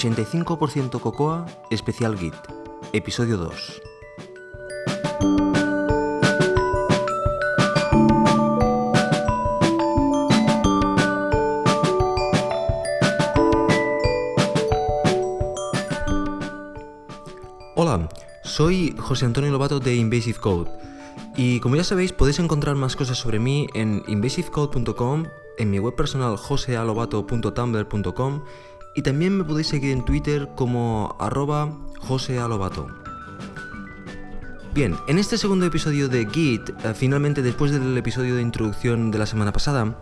85% Cocoa, especial Git, episodio 2. Hola, soy José Antonio Lobato de Invasive Code y como ya sabéis podéis encontrar más cosas sobre mí en invasivecode.com, en mi web personal josealobato.tumblr.com y también me podéis seguir en Twitter como arroba josealobato. Bien, en este segundo episodio de Git, eh, finalmente después del episodio de introducción de la semana pasada,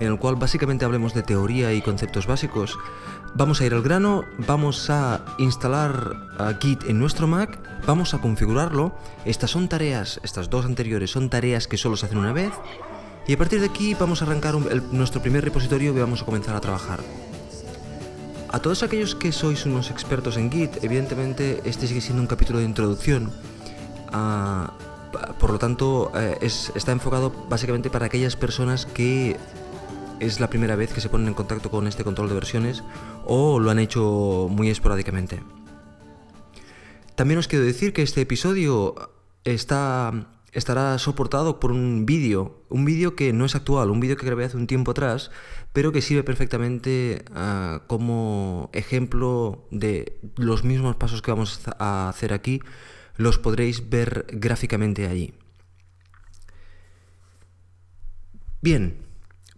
en el cual básicamente hablemos de teoría y conceptos básicos, vamos a ir al grano, vamos a instalar uh, Git en nuestro Mac, vamos a configurarlo. Estas son tareas, estas dos anteriores son tareas que solo se hacen una vez. Y a partir de aquí vamos a arrancar nuestro primer repositorio y vamos a comenzar a trabajar. A todos aquellos que sois unos expertos en Git, evidentemente este sigue siendo un capítulo de introducción. Ah, por lo tanto, eh, es- está enfocado básicamente para aquellas personas que es la primera vez que se ponen en contacto con este control de versiones o lo han hecho muy esporádicamente. También os quiero decir que este episodio está, estará soportado por un vídeo, un vídeo que no es actual, un vídeo que grabé hace un tiempo atrás, pero que sirve perfectamente ah, como ejemplo de los mismos pasos que vamos a hacer aquí, los podréis ver gráficamente allí. Bien,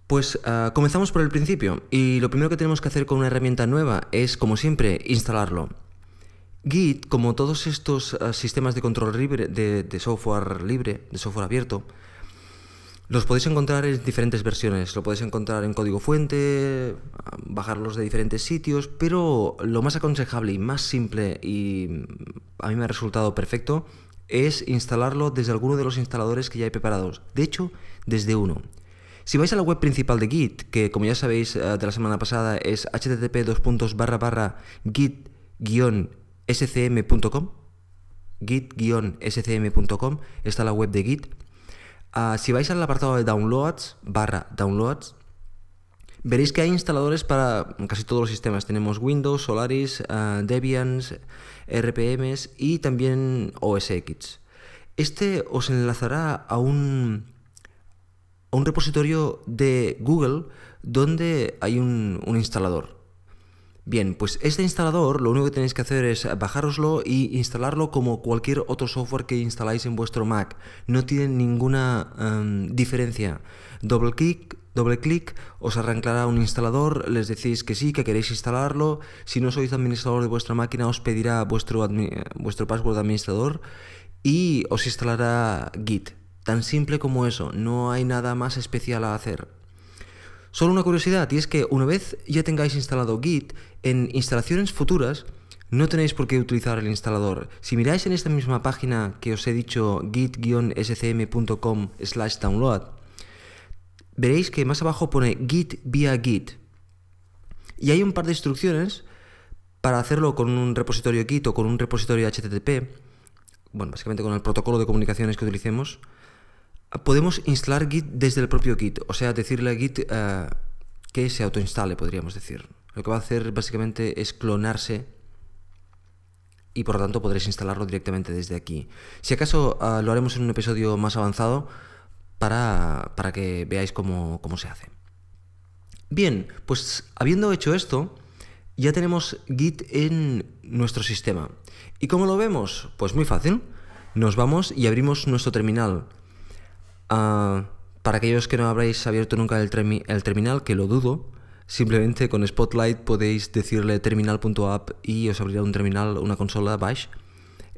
pues ah, comenzamos por el principio y lo primero que tenemos que hacer con una herramienta nueva es, como siempre, instalarlo. Git, como todos estos ah, sistemas de control libre, de, software libre, de software abierto, los podéis encontrar en diferentes versiones. Lo podéis encontrar en código fuente, bajarlos de diferentes sitios, pero lo más aconsejable y más simple y mm, a mí me ha resultado perfecto es instalarlo desde alguno de los instaladores que ya hay preparados. De hecho, desde uno. Si vais a la web principal de Git, que como ya sabéis eh, de la semana pasada es http git-scm.com, git-scm.com, está la web de Git. Ah, si vais al apartado de downloads, barra downloads, veréis que hay instaladores para casi todos los sistemas. Tenemos Windows, Solaris, ah, Debian, RPMs y también OS. Este os enlazará a un, a un repositorio de Google donde hay un instalador. Bien, pues este instalador lo único que tenéis que hacer es bajároslo y instalarlo como cualquier otro software que instaláis en vuestro Mac. No tiene ninguna em, diferencia. Doble clic, doble clic, os arrancará un instalador, les decís que sí, que queréis instalarlo. Si no sois administrador de vuestra máquina, os pedirá vuestro, vuestro password de administrador y os instalará Git. Tan simple como eso, no hay nada más especial a hacer. Solo una curiosidad, y es que una vez ya tengáis instalado Git, en instalaciones futuras no tenéis por qué utilizar el instalador. Si miráis en esta misma página que os he dicho, git-scm.com slash download, veréis que más abajo pone git vía git. Y hay un par de instrucciones para hacerlo con un repositorio Git o con un repositorio HTTP, bueno, básicamente con el protocolo de comunicaciones que utilicemos, podemos instalar Git desde el propio Git, o sea, decirle a Git eh, que se autoinstale, podríamos decir. Lo que va a hacer básicamente es clonarse y por lo tanto podréis instalarlo directamente desde aquí. Si acaso ah, lo haremos en un episodio más avanzado para, para que veáis cómo, cómo se hace. Bien, pues habiendo hecho esto, ya tenemos Git en nuestro sistema. ¿Y cómo lo vemos? Pues muy fácil. Nos vamos y abrimos nuestro terminal. Ah, para aquellos que no habréis abierto nunca el, termi- el terminal, que lo dudo, simplemente con Spotlight podéis decirle terminal.app y os abrirá un terminal, una consola Bash,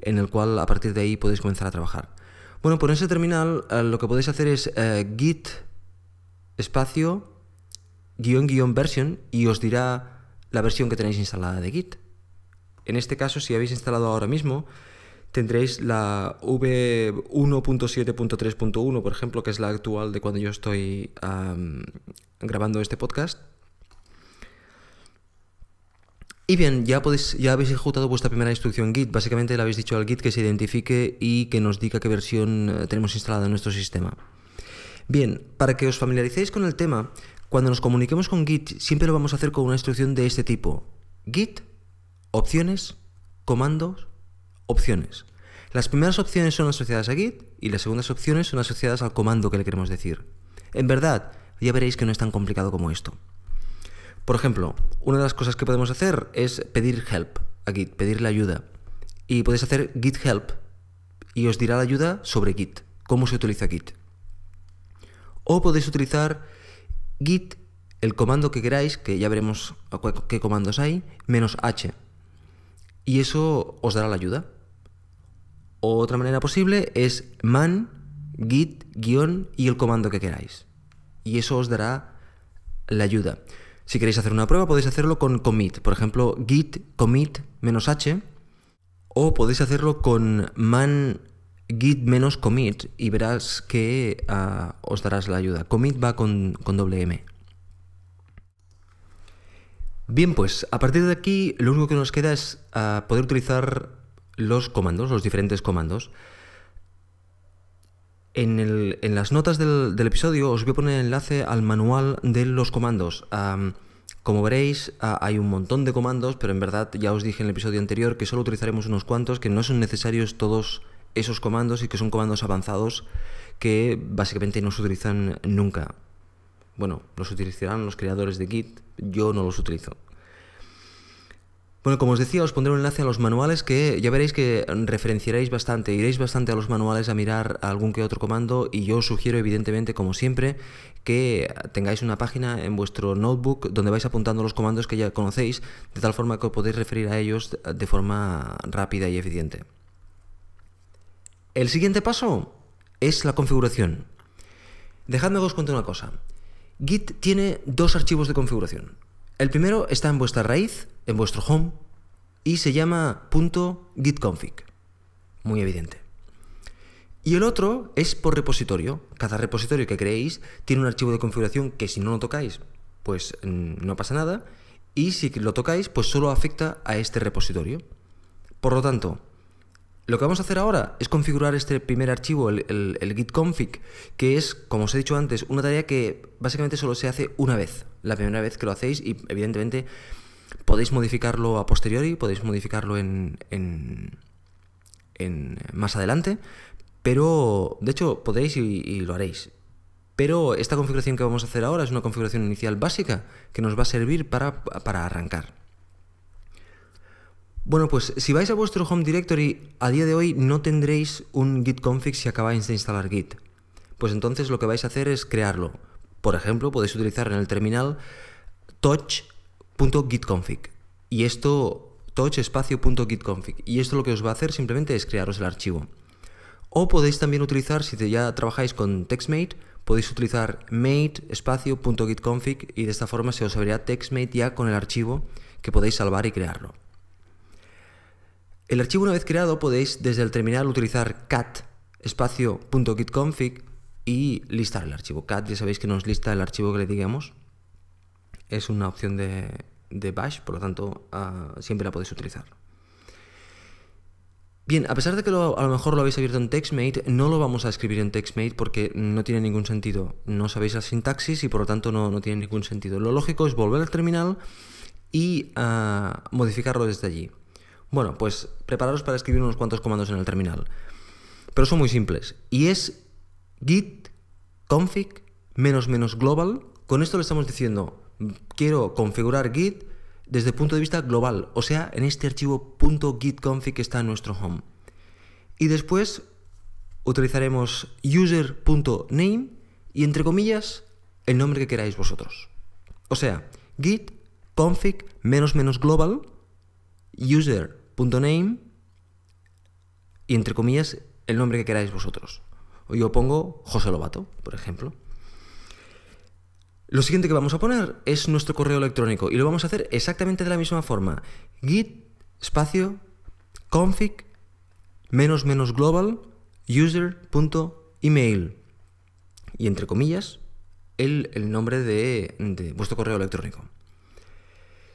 en el cual a partir de ahí podéis comenzar a trabajar. Bueno, por ese terminal eh, lo que podéis hacer es eh, git espacio guion guion version y os dirá la versión que tenéis instalada de Git. En este caso, si habéis instalado ahora mismo, tendréis la V1.7.3.1, por ejemplo, que es la actual de cuando yo estoy grabando este podcast. Y bien, ya, podéis, ya habéis ejecutado vuestra primera instrucción Git. Básicamente le habéis dicho al Git que se identifique y que nos diga qué versión eh, tenemos instalada en nuestro sistema. Bien, para que os familiaricéis con el tema, cuando nos comuniquemos con Git siempre lo vamos a hacer con una instrucción de este tipo. Git opciones, comandos, opciones. Las primeras opciones son asociadas a Git y las segundas opciones son asociadas al comando que le queremos decir. En verdad, ya veréis que no es tan complicado como esto. Por ejemplo, una de las cosas que podemos hacer es pedir help a Git, pedirle ayuda. Y podéis hacer git help y os dirá la ayuda sobre Git, cómo se utiliza Git. O podéis utilizar git, el comando que queráis, que ya veremos qué comandos hay, menos h. Y eso os dará la ayuda. Otra manera posible es man, git, guion y el comando que queráis. Y eso os dará la ayuda. Si queréis hacer una prueba podéis hacerlo con commit. Por ejemplo, git commit menos h. O podéis hacerlo con man git menos commit y verás que ah, os darás la ayuda. Commit va con, doble M. Bien, pues a partir de aquí lo único que nos queda es ah, poder utilizar los comandos, los diferentes comandos. En, las notas del, episodio os voy a poner el enlace al manual de los comandos. como veréis, hay un montón de comandos, pero en verdad ya os dije en el episodio anterior que solo utilizaremos unos cuantos, que no son necesarios todos esos comandos y que son comandos avanzados que básicamente no se utilizan nunca. Bueno, los utilizarán los creadores de Git, yo no los utilizo. Bueno, como os decía, os pondré un enlace a los manuales que ya veréis que referenciaréis bastante, iréis bastante a los manuales a mirar algún que otro comando y yo os sugiero evidentemente, como siempre, que tengáis una página en vuestro notebook donde vais apuntando los comandos que ya conocéis, de tal forma que os podéis referir a ellos de forma rápida y eficiente. El siguiente paso es la configuración. Dejadme que os cuente una cosa. Git tiene dos archivos de configuración. El primero está en vuestra raíz, en vuestro home, y se llama .gitconfig. Muy evidente. Y el otro es por repositorio. Cada repositorio que creéis tiene un archivo de configuración que si no lo tocáis, pues mm, no pasa nada. Y si lo tocáis, pues solo afecta a este repositorio. Por lo tanto, lo que vamos a hacer ahora es configurar este primer archivo, el, el, que es, como os he dicho antes, una tarea que básicamente solo se hace una vez, la primera vez que lo hacéis y evidentemente podéis modificarlo a posteriori, podéis modificarlo en, en, más adelante, pero de hecho podéis y, lo haréis. Pero esta configuración que vamos a hacer ahora es una configuración inicial básica que nos va a servir para, para arrancar. Bueno, pues si vais a vuestro Home Directory, a día de hoy no tendréis un git config si acabáis de instalar git. Pues entonces lo que vais a hacer es crearlo. Por ejemplo, podéis utilizar en el terminal touch.gitconfig. Y esto, touch espacio.gitconfig. Y esto lo que os va a hacer simplemente es crearos el archivo. O podéis también utilizar, si ya trabajáis con TextMate, podéis utilizar mate y de esta forma se os abrirá TextMate ya con el archivo que podéis salvar y crearlo. El archivo una vez creado podéis desde el terminal utilizar cat espacio.gitconfig y listar el archivo. cat ya sabéis que nos lista el archivo que le digamos. Es una opción de, bash, por lo tanto ah, siempre la podéis utilizar. Bien, a pesar de que a lo mejor lo habéis abierto en TextMate, no lo vamos a escribir en TextMate porque no tiene ningún sentido. No sabéis la sintaxis y por lo tanto no, tiene ningún sentido. Lo lógico es volver al terminal y ah, modificarlo desde allí. Bueno, pues prepararos para escribir unos cuantos comandos en el terminal. Pero son muy simples. Y es git config menos global. Con esto le estamos diciendo, quiero configurar git desde el punto de vista global, o sea, en este archivo .gitconfig que está en nuestro home. Y después utilizaremos user.name y entre comillas el nombre que queráis vosotros. O sea, git config menos menos global user .name y entre comillas el nombre que queráis vosotros. Yo pongo José Lobato, por ejemplo. Lo siguiente que vamos a poner es nuestro correo electrónico y lo vamos a hacer exactamente de la misma forma. git espacio config menos menos global user.email y entre comillas el, nombre de vuestro correo electrónico.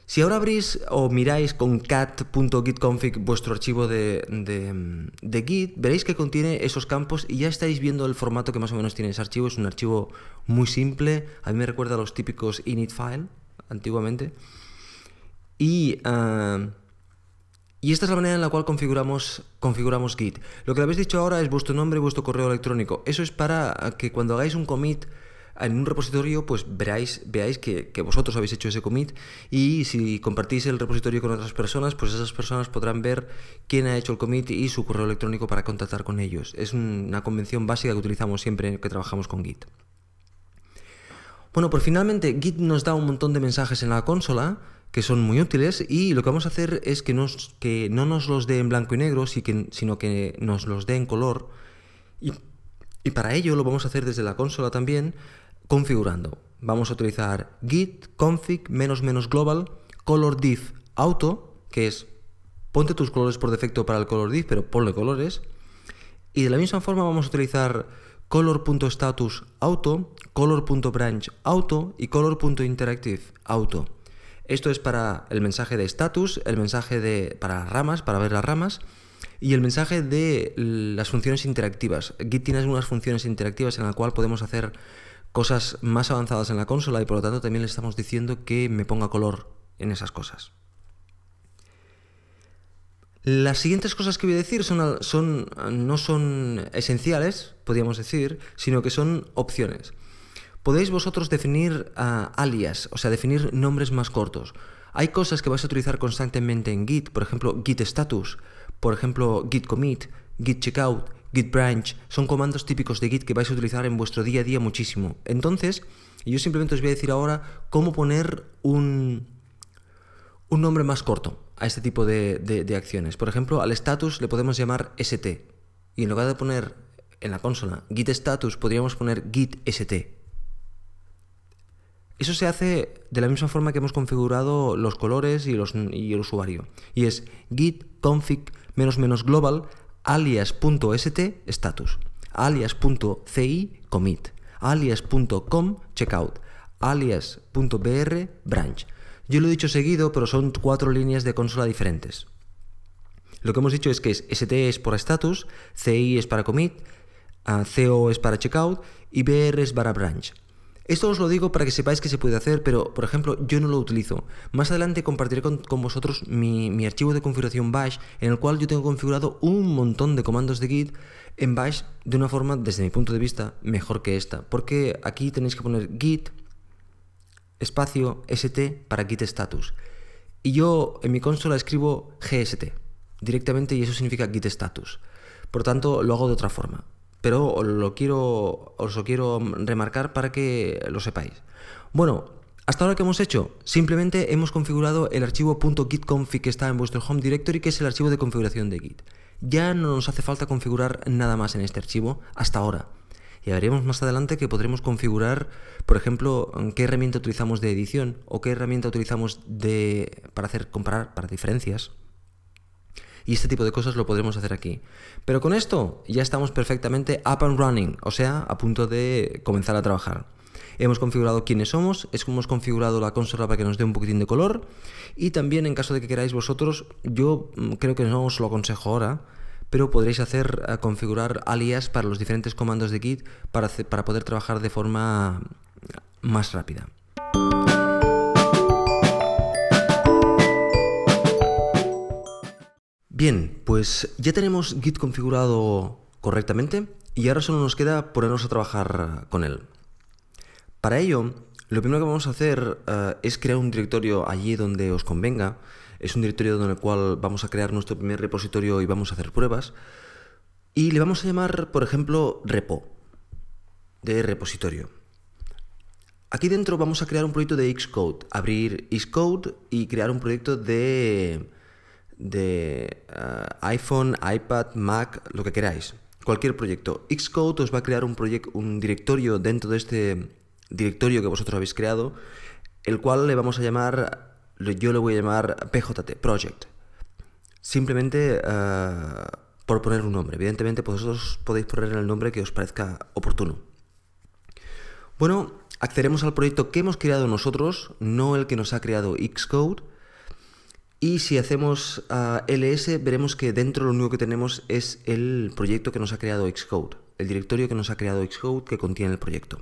Si ahora abrís o miráis con cat.gitconfig vuestro archivo de, Git, veréis que contiene esos campos y ya estáis viendo el formato que más o menos tiene ese archivo. Es un archivo muy simple, a mí me recuerda a los típicos init file antiguamente. Y, ah, Y esta es la manera en la cual configuramos, configuramos Git. Lo que habéis dicho ahora es vuestro nombre y vuestro correo electrónico. Eso es para que cuando hagáis un commit en un repositorio, pues veráis, veáis que, vosotros habéis hecho ese commit y si compartís el repositorio con otras personas, pues esas personas podrán ver quién ha hecho el commit y su correo electrónico para contactar con ellos. Es una convención básica que utilizamos siempre que trabajamos con Git. Bueno, pues finalmente Git nos da un montón de mensajes en la consola que son muy útiles y lo que vamos a hacer es que, nos, que no nos los dé en blanco y negro, sino que nos los dé en color. Y para ello lo vamos a hacer desde la consola también, configurando. Vamos a utilizar git config menos menos global color div auto, que es ponte tus colores por defecto para el color div, pero ponle colores. Y de la misma forma vamos a utilizar color.status auto, color.branch auto y color.interactive auto. Esto es para el mensaje de status, el mensaje de para ramas, para ver las ramas, y el mensaje de las funciones interactivas. Git tiene algunas funciones interactivas en las cuales podemos hacer cosas más avanzadas en la consola y por lo tanto también le estamos diciendo que me ponga color en esas cosas. Las siguientes cosas que voy a decir son, no son esenciales, podríamos decir, sino que son opciones. Podéis vosotros definir ah, alias, o sea, definir nombres más cortos. Hay cosas que vais a utilizar constantemente en Git, por ejemplo, git status, por ejemplo, git commit, git checkout, git branch, son comandos típicos de Git que vais a utilizar en vuestro día a día muchísimo. Entonces, yo simplemente os voy a decir ahora cómo poner un, un nombre más corto a este tipo de, de acciones. Por ejemplo, al status le podemos llamar st. Y en lugar de poner en la consola git status, podríamos poner git st. Eso se hace de la misma forma que hemos configurado los colores y, y el usuario. Y es git config menos menos global alias.st status, alias.ci commit, alias.com checkout, alias.br branch. Yo lo he dicho seguido, pero son cuatro líneas de consola diferentes. Lo que hemos dicho es que ST es por status, CI es para commit, ah, CO es para checkout y BR es para branch. Esto os lo digo para que sepáis que se puede hacer, pero por ejemplo yo no lo utilizo. Más adelante compartiré con, vosotros mi, archivo de configuración bash en el cual yo tengo configurado un montón de comandos de git en bash de una forma, desde mi punto de vista, mejor que esta. Porque aquí tenéis que poner git espacio st para git status. Y yo en mi consola escribo gst directamente y eso significa git status. Por tanto, lo hago de otra forma pero os lo quiero remarcar para que lo sepáis. Bueno, hasta ahora que hemos hecho, simplemente hemos configurado el archivo .gitconfig que está en vuestro home directory, que es el archivo de configuración de Git. Ya no nos hace falta configurar nada más en este archivo hasta ahora. Y veremos más adelante que podremos configurar, por ejemplo, qué herramienta utilizamos de edición o qué herramienta utilizamos de, para hacer comparar para diferencias y este tipo de cosas lo podremos hacer aquí. Pero con esto ya estamos perfectamente up and running, o sea, a punto de comenzar a trabajar. Hemos configurado quiénes somos, es hemos configurado la consola para que nos dé un poquitín de color y también en caso de que queráis vosotros, yo mm, creo que no os lo aconsejo ahora, pero podréis hacer eh, configurar alias para los diferentes comandos de Git para, para poder trabajar de forma más rápida. Bien, pues ya tenemos Git configurado correctamente y ahora solo nos queda ponernos a trabajar con él. Para ello, lo primero que vamos a hacer eh, es crear un directorio allí donde os convenga. Es un directorio en el cual vamos a crear nuestro primer repositorio y vamos a hacer pruebas. Y le vamos a llamar, por ejemplo, repo, de repositorio. Aquí dentro vamos a crear un proyecto de Xcode, abrir Xcode y crear un proyecto de de eh, iPhone, iPad, Mac, lo que queráis. Cualquier proyecto. Xcode os va a crear un, un directorio dentro de este directorio que vosotros habéis creado, el cual le vamos a llamar, yo le voy a llamar PJT, Project. Simplemente eh, por poner un nombre. Evidentemente vosotros podéis poner el nombre que os parezca oportuno. Bueno, accederemos al proyecto que hemos creado nosotros, no el que nos ha creado Xcode. Y si hacemos ah, ls, veremos que dentro lo único que tenemos es el proyecto que nos ha creado Xcode, el directorio que nos ha creado Xcode que contiene el proyecto.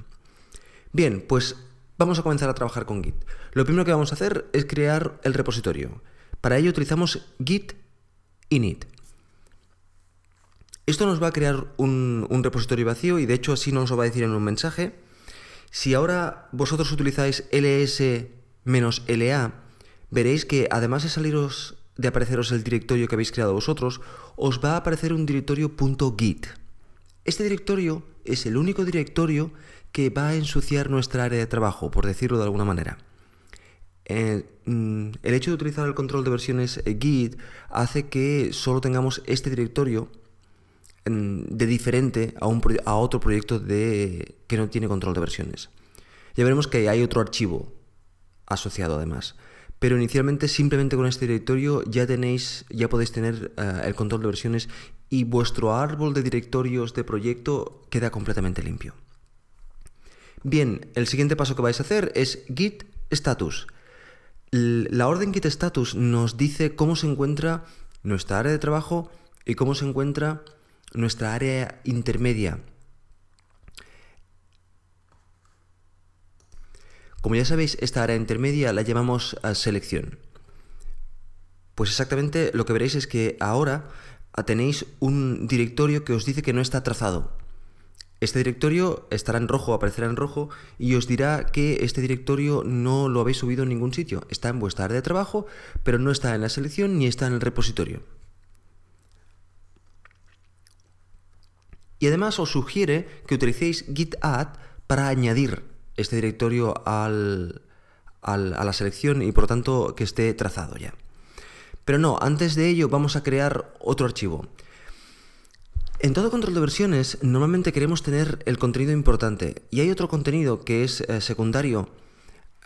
Bien, pues vamos a comenzar a trabajar con Git. Lo primero que vamos a hacer es crear el repositorio. Para ello utilizamos git init. Esto nos va a crear un, un repositorio vacío y de hecho así nos lo va a decir en un mensaje. Si ahora vosotros utilizáis ls-la, veréis que además de saliros de apareceros el directorio que habéis creado vosotros, os va a aparecer un directorio .git. Este directorio es el único directorio que va a ensuciar nuestra área de trabajo, por decirlo de alguna manera. Eh, mm, el hecho de utilizar el control de versiones eh, Git hace que solo tengamos este directorio mm, de diferente a, un, a otro proyecto de, que no tiene control de versiones. Ya veremos que hay otro archivo asociado además. Pero inicialmente simplemente con este directorio ya tenéis, ya podéis tener eh, el control de versiones y vuestro árbol de directorios de proyecto queda completamente limpio. Bien, el siguiente paso que vais a hacer es git status. La orden git status nos dice cómo se encuentra nuestra área de trabajo y cómo se encuentra nuestra área intermedia. Como ya sabéis, esta área intermedia la llamamos selección. Pues exactamente lo que veréis es que ahora tenéis un directorio que os dice que no está trazado. Este directorio estará en rojo, aparecerá en rojo y os dirá que este directorio no lo habéis subido en ningún sitio. Está en vuestra área de trabajo, pero no está en la selección ni está en el repositorio. Y además os sugiere que utilicéis git add para añadir este directorio al, a la selección y por tanto que esté trazado ya. Pero no, antes de ello vamos a crear otro archivo. En todo control de versiones normalmente queremos tener el contenido importante y hay otro contenido que es eh, secundario,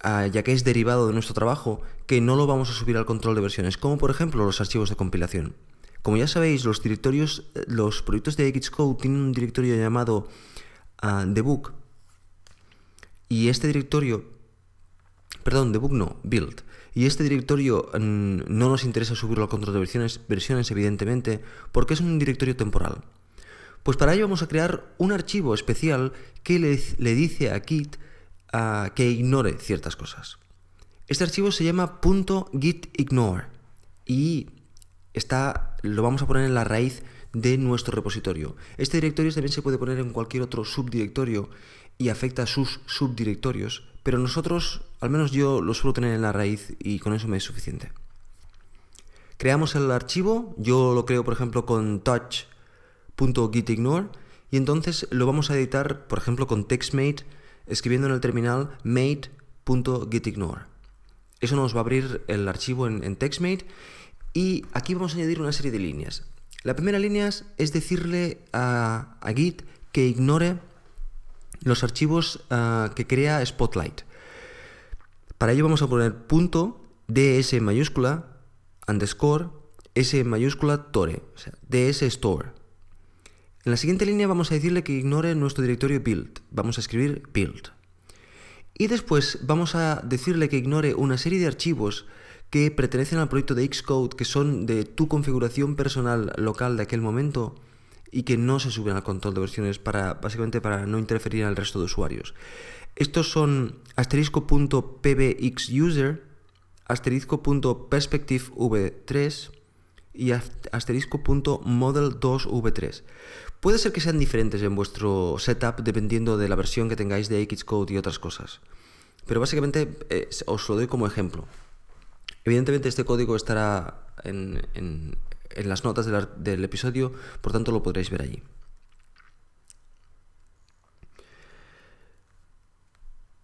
ah, ya que es derivado de nuestro trabajo, que no lo vamos a subir al control de versiones, como por ejemplo los archivos de compilación. Como ya sabéis, los directorios, eh, los proyectos de Xcode tienen un directorio llamado uh, debug y este directorio, perdón, debug no, build. Y este directorio mm, no nos interesa subirlo al control de versiones, versiones, evidentemente, porque es un directorio temporal. Pues para ello vamos a crear un archivo especial que le, dice a Git que ignore ciertas cosas. Este archivo se llama .gitignore y está, lo vamos a poner en la raíz de nuestro repositorio. Este directorio también se puede poner en cualquier otro subdirectorio y afecta a sus subdirectorios, pero nosotros, al menos yo, lo suelo tener en la raíz y con eso me es suficiente. Creamos el archivo, yo lo creo por ejemplo con touch.gitignore y entonces lo vamos a editar por ejemplo con textmate escribiendo en el terminal mate.gitignore. Eso nos va a abrir el archivo en, textmate y aquí vamos a añadir una serie de líneas. La primera línea es decirle a, a Git que ignore los archivos ah, que crea Spotlight. Para ello vamos a poner punto ds mayúscula underscore s mayúscula tore, o sea, ds store. En la siguiente línea vamos a decirle que ignore nuestro directorio build. Vamos a escribir build. Y después vamos a decirle que ignore una serie de archivos que pertenecen al proyecto de Xcode, que son de tu configuración personal local de aquel momento y que no se suben al control de versiones para básicamente para no interferir al resto de usuarios. Estos son asterisco.pbxuser, asterisco.perspectivev3 y asterisco.model2v3. Puede ser que sean diferentes en vuestro setup dependiendo de la versión que tengáis de Xcode y otras cosas. Pero básicamente eh, os lo doy como ejemplo. Evidentemente este código estará en las notas del, episodio, por tanto lo podréis ver allí.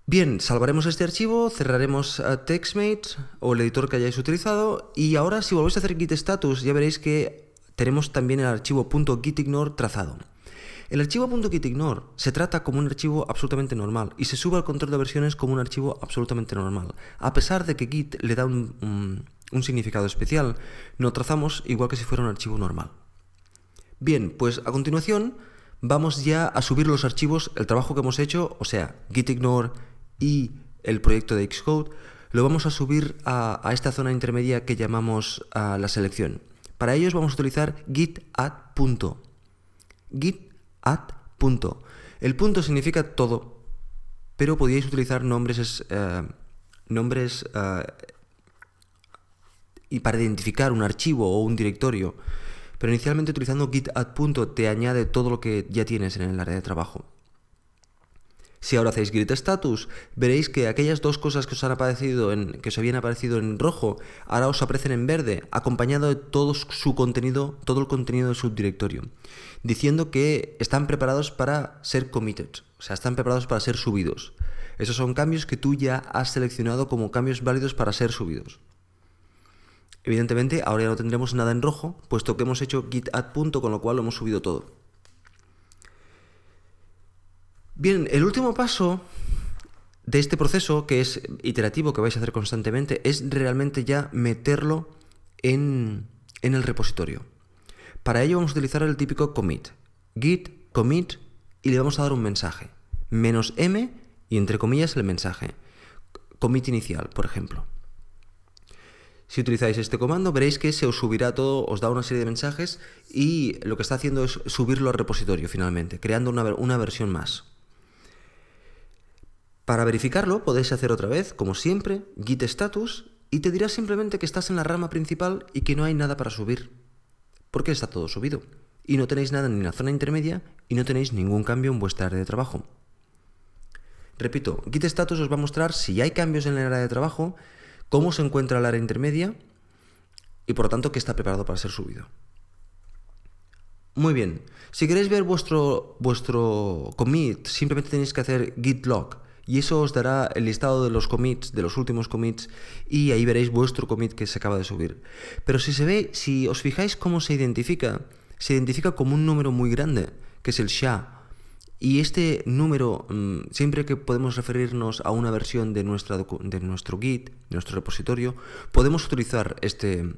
Bien, salvaremos este archivo, cerraremos a TextMate o el editor que hayáis utilizado y ahora si volvéis a hacer git status ya veréis que tenemos también el archivo .gitignore trazado. El archivo .gitignore se trata como un archivo absolutamente normal y se sube al control de versiones como un archivo absolutamente normal, a pesar de que Git le da un significado especial, lo trazamos igual que si fuera un archivo normal. Bien, pues a continuación vamos ya a subir los archivos, el trabajo que hemos hecho, o sea, gitignore y el proyecto de Xcode, lo vamos a subir a, esta zona intermedia que llamamos a la selección. Para ellos vamos a utilizar git add punto. Git add punto. El punto significa todo, pero podíais utilizar nombres, eh, nombres eh, y para identificar un archivo o un directorio. Pero inicialmente utilizando git add punto te añade todo lo que ya tienes en el área de trabajo. Si ahora hacéis git status, veréis que aquellas dos cosas que os han aparecido en, que habían aparecido en rojo, ahora os aparecen en verde, acompañado de todo su contenido, todo el contenido del subdirectorio, diciendo que están preparados para ser committed, o sea, están preparados para ser subidos. Esos son cambios que tú ya has seleccionado como cambios válidos para ser subidos. Evidentemente, ahora ya no tendremos nada en rojo, puesto que hemos hecho git add punto, con lo cual lo hemos subido todo. Bien, el último paso de este proceso, que es iterativo, que vais a hacer constantemente, es realmente ya meterlo en, en el repositorio. Para ello vamos a utilizar el típico commit. Git, commit, y le vamos a dar un mensaje. Menos m y entre comillas el mensaje. Commit inicial, por ejemplo. Si utilizáis este comando, veréis que se os subirá todo, os da una serie de mensajes y lo que está haciendo es subirlo al repositorio finalmente, creando una, una versión más. Para verificarlo podéis hacer otra vez, como siempre, git status y te dirá simplemente que estás en la rama principal y que no hay nada para subir. Porque está todo subido. Y no tenéis nada en la zona intermedia y no tenéis ningún cambio en vuestra área de trabajo. Repito, git status os va a mostrar si hay cambios en el área de trabajo, cómo se encuentra el área intermedia y por lo tanto que está preparado para ser subido. Muy bien, si queréis ver vuestro, vuestro commit, simplemente tenéis que hacer git log y eso os dará el listado de los commits, de los últimos commits y ahí veréis vuestro commit que se acaba de subir. Pero si se ve, si os fijáis cómo se identifica, se identifica como un número muy grande, que es el SHA, y este número, mm, siempre que podemos referirnos a una versión de, de nuestro Git, de nuestro repositorio, podemos utilizar este,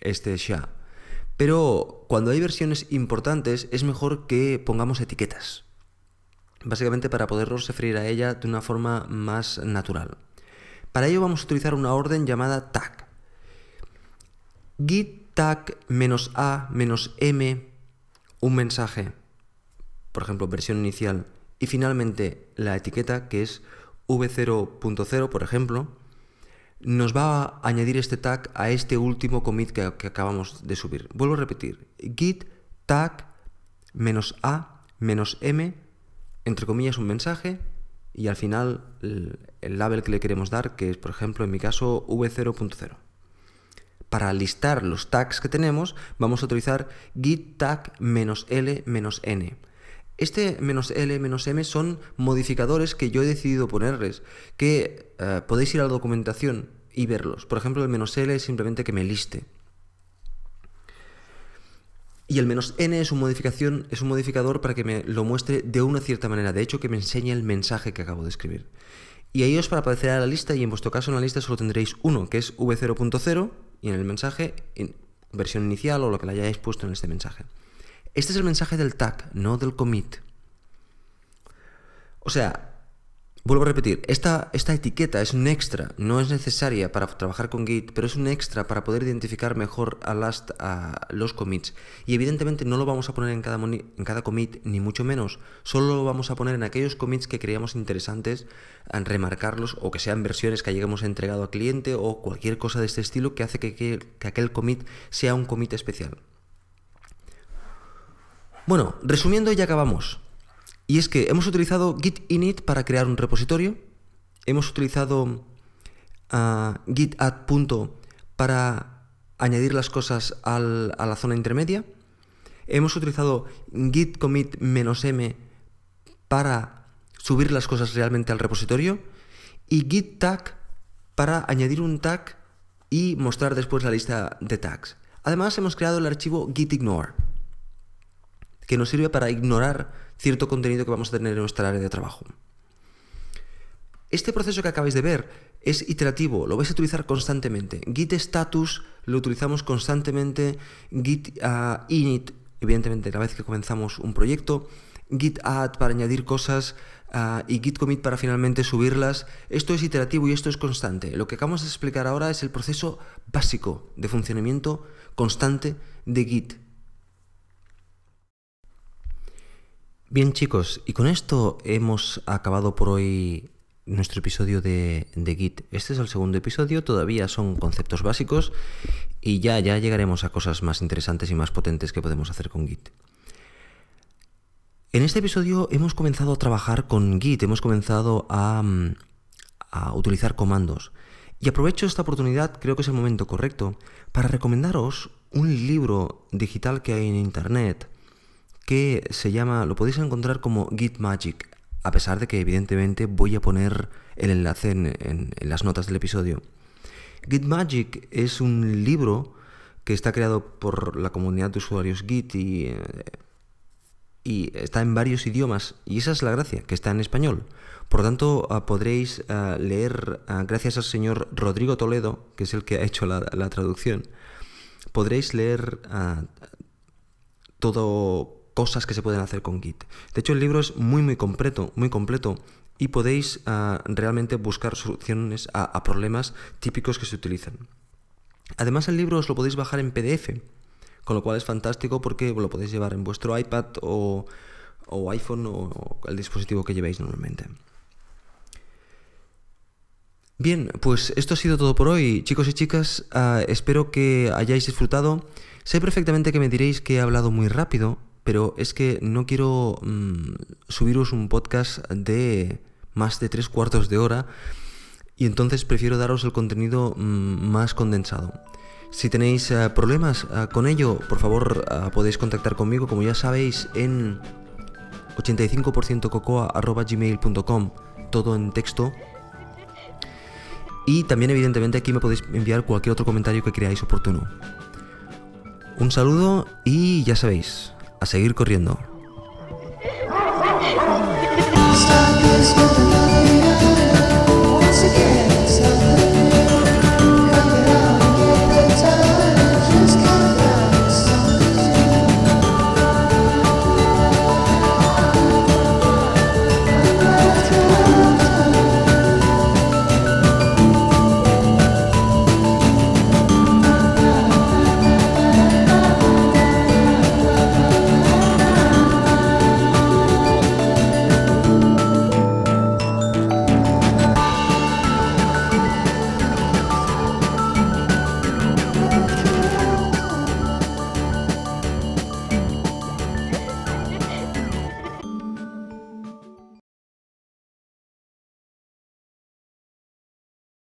este SHA. Pero cuando hay versiones importantes es mejor que pongamos etiquetas. Básicamente para podernos referir a ella de una forma más natural. Para ello vamos a utilizar una orden llamada tag. Git tag "-a-m", un mensaje por ejemplo, versión inicial, y finalmente la etiqueta que es v0.0, por ejemplo, nos va a añadir este tag a este último commit que, acabamos de subir. Vuelvo a repetir, git tag menos a menos m, entre comillas un mensaje, y al final el, el label que le queremos dar, que es por ejemplo en mi caso v0.0. Para listar los tags que tenemos, vamos a utilizar git tag menos l menos n. Este menos L, menos M son modificadores que yo he decidido ponerles, que eh, podéis ir a la documentación y verlos. Por ejemplo, el menos L es simplemente que me liste. Y el menos n es, modificación, es un modificador para que me lo muestre de una cierta manera, de hecho que me enseñe el mensaje que acabo de escribir. Y ahí os para aparecer a la lista y en vuestro caso en la lista solo tendréis uno, que es v0.0 y en el mensaje, en versión inicial o lo que le hayáis puesto en este mensaje. Este es el mensaje del tag, no del commit. O sea, vuelvo a repetir, esta, esta etiqueta es un extra, no es necesaria para trabajar con Git, pero es un extra para poder identificar mejor a, los commits. Y evidentemente no lo vamos a poner en cada, en cada commit, ni mucho menos. Solo lo vamos a poner en aquellos commits que creamos interesantes, en remarcarlos, o que sean versiones que hayamos entregado al cliente, o cualquier cosa de este estilo que hace que, que aquel commit sea un commit especial. Bueno, resumiendo ya acabamos. Y es que hemos utilizado git init para crear un repositorio, hemos utilizado ah, git add punto para añadir las cosas a la zona intermedia, hemos utilizado git commit "-m para subir las cosas realmente al repositorio y git tag para añadir un tag y mostrar después la lista de tags. Además hemos creado el archivo git ignore que nos sirve para ignorar cierto contenido que vamos a tener en nuestra área de trabajo. Este proceso que acabáis de ver es iterativo, lo vais a utilizar constantemente. Git status lo utilizamos constantemente, git ah, init, evidentemente cada vez que comenzamos un proyecto, git add para añadir cosas ah, y git commit para finalmente subirlas. Esto es iterativo y esto es constante. Lo que acabamos de explicar ahora es el proceso básico de funcionamiento constante de git. Bien chicos, y con esto hemos acabado por hoy nuestro episodio de, Git. Este es el segundo episodio, todavía son conceptos básicos y ya, ya llegaremos a cosas más interesantes y más potentes que podemos hacer con Git. En este episodio hemos comenzado a trabajar con Git, hemos comenzado a, mm, a utilizar comandos. Y aprovecho esta oportunidad, creo que es el momento correcto, para recomendaros un libro digital que hay en Internet que se llama, lo podéis encontrar como Git Magic, a pesar de que evidentemente voy a poner el enlace en, las notas del episodio. Git Magic es un libro que está creado por la comunidad de usuarios Git y, eh, y está en varios idiomas, y esa es la gracia, que está en español. Por tanto, ah, podréis ah, leer, ah, gracias al señor Rodrigo Toledo, que es el que ha hecho la, traducción, podréis leer todo cosas que se pueden hacer con Git. De hecho, el libro es muy, muy completo, muy completo y podéis realmente buscar soluciones a, problemas típicos que se utilizan. Además, el libro os lo podéis bajar en PDF, con lo cual es fantástico porque lo podéis llevar en vuestro iPad o, iPhone o el dispositivo que llevéis normalmente. Bien, pues esto ha sido todo por hoy, chicos y chicas. Ah, espero que hayáis disfrutado. Sé perfectamente que me diréis que he hablado muy rápido, pero es que no quiero mm, subiros un podcast de más de tres cuartos de hora y entonces prefiero daros el contenido mm, más condensado. Si tenéis ah, problemas ah, con ello, por favor podéis contactar conmigo, como ya sabéis, en 85%cocoa.gmail.com, todo en texto y también evidentemente aquí me podéis enviar cualquier otro comentario que creáis oportuno. Un saludo y ya sabéis, seguir corriendo.